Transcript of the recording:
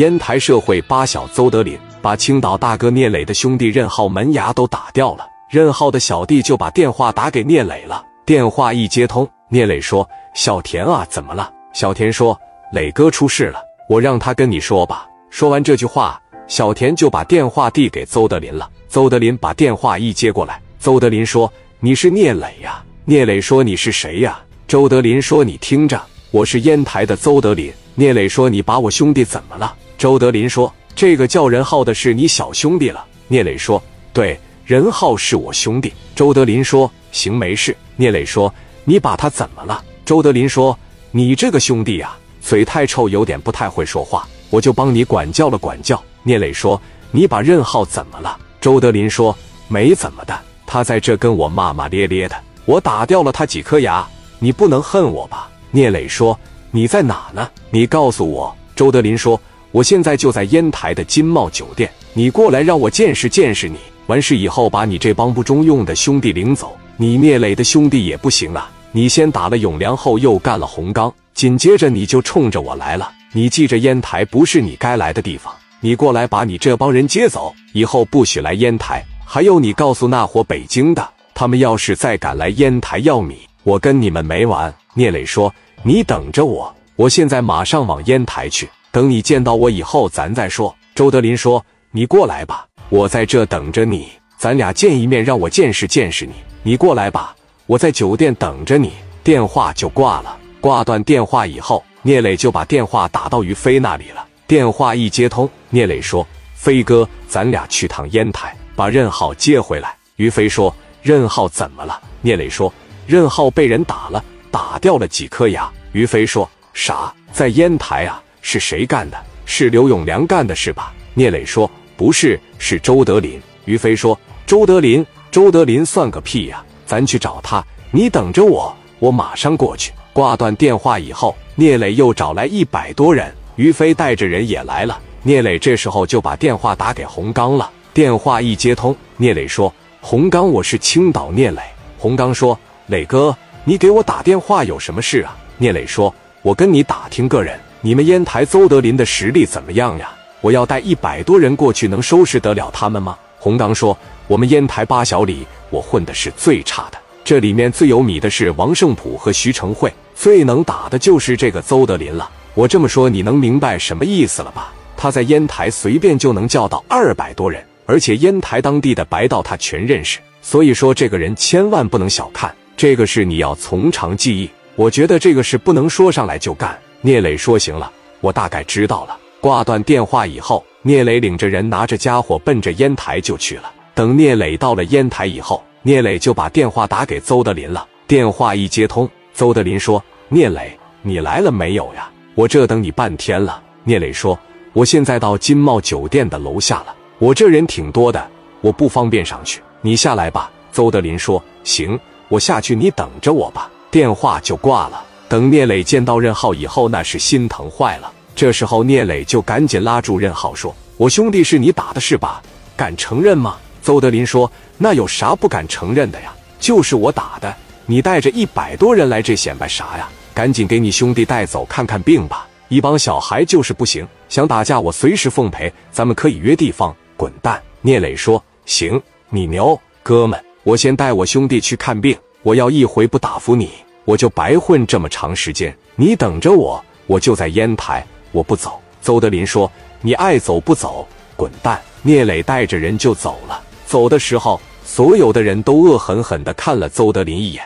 烟台社会八小邹德林把青岛大哥聂磊的兄弟任浩门牙都打掉了。任浩的小弟就把电话打给聂磊了。电话一接通，聂磊说：“小田啊，怎么了？”小田说：“磊哥出事了，我让他跟你说吧。”说完这句话，小田就把电话递给邹德林了。邹德林把电话一接过来，邹德林说：“你是聂磊呀？”聂磊说：“你是谁呀？”周德林说：“你听着，我是烟台的邹德林。”聂磊说：“你把我兄弟怎么了？”周德林说：“这个叫任浩的是你小兄弟了。”聂磊说：“对，任浩是我兄弟。”周德林说：“行，没事。”聂磊说：“你把他怎么了？”周德林说：“你这个兄弟呀，嘴太臭，有点不太会说话，我就帮你管教了管教。”聂磊说：“你把任浩怎么了？”周德林说：“没怎么的，他在这跟我骂骂咧咧的，我打掉了他几颗牙。”你不能恨我吧？聂磊说：“你在哪呢？你告诉我。”周德林说：“我现在就在烟台的金茂酒店，你过来让我见识见识你。完事以后，把你这帮不中用的兄弟领走。你聂磊的兄弟也不行啊！你先打了永良，后又干了洪刚，紧接着你就冲着我来了。你记着，烟台不是你该来的地方。你过来把你这帮人接走，以后不许来烟台。还有，你告诉那伙北京的，他们要是再敢来烟台要米。”我跟你们没完！聂磊说：“你等着我，我现在马上往烟台去。等你见到我以后，咱再说。”周德林说：“你过来吧，我在这等着你，咱俩见一面，让我见识见识你。你过来吧，我在酒店等着你。”电话就挂了。挂断电话以后，聂磊就把电话打到于飞那里了。电话一接通，聂磊说：“飞哥，咱俩去趟烟台，把任浩接回来。”于飞说：“任浩怎么了？”聂磊说。任浩被人打了，打掉了几颗牙。于飞说：“啥？在烟台啊？是谁干的？是刘永良干的，是吧？”聂磊说：“不是，是周德林。”于飞说：“周德林，周德林算个屁呀！咱去找他，你等着我，我马上过去。”挂断电话以后，聂磊又找来一百多人，于飞带着人也来了。聂磊这时候就把电话打给洪刚了。电话一接通，聂磊说：“洪刚，我是青岛聂磊。”洪刚说。磊哥，你给我打电话有什么事啊？聂磊说：“我跟你打听个人，你们烟台邹德林的实力怎么样呀？我要带一百多人过去，能收拾得了他们吗？”洪刚说：“我们烟台八小里，我混的是最差的，这里面最有米的是王胜普和徐成慧，最能打的就是这个邹德林了。我这么说，你能明白什么意思了吧？他在烟台随便就能叫到二百多人，而且烟台当地的白道他全认识，所以说这个人千万不能小看。”这个事你要从长计议，我觉得这个事不能说上来就干。聂磊说：“行了，我大概知道了。”挂断电话以后，聂磊领着人拿着家伙奔着烟台就去了。等聂磊到了烟台以后，聂磊就把电话打给邹德林了。电话一接通，邹德林说：“聂磊，你来了没有呀？我这等你半天了。”聂磊说：“我现在到金茂酒店的楼下了，我这人挺多的，我不方便上去，你下来吧。”邹德林说：“行。”我下去，你等着我吧。电话就挂了。等聂磊见到任浩以后，那是心疼坏了。这时候，聂磊就赶紧拉住任浩说：“我兄弟是你打的，是吧？敢承认吗？”邹德林说：“那有啥不敢承认的呀？就是我打的。你带着一百多人来这显摆啥呀？赶紧给你兄弟带走看看病吧。一帮小孩就是不行，想打架我随时奉陪。咱们可以约地方滚蛋。”聂磊说：“行，你牛，哥们。”我先带我兄弟去看病，我要一回不打服你，我就白混这么长时间。你等着我，我就在烟台，我不走。邹德林说：“你爱走不走，滚蛋！”聂磊带着人就走了。走的时候，所有的人都恶狠狠地看了邹德林一眼。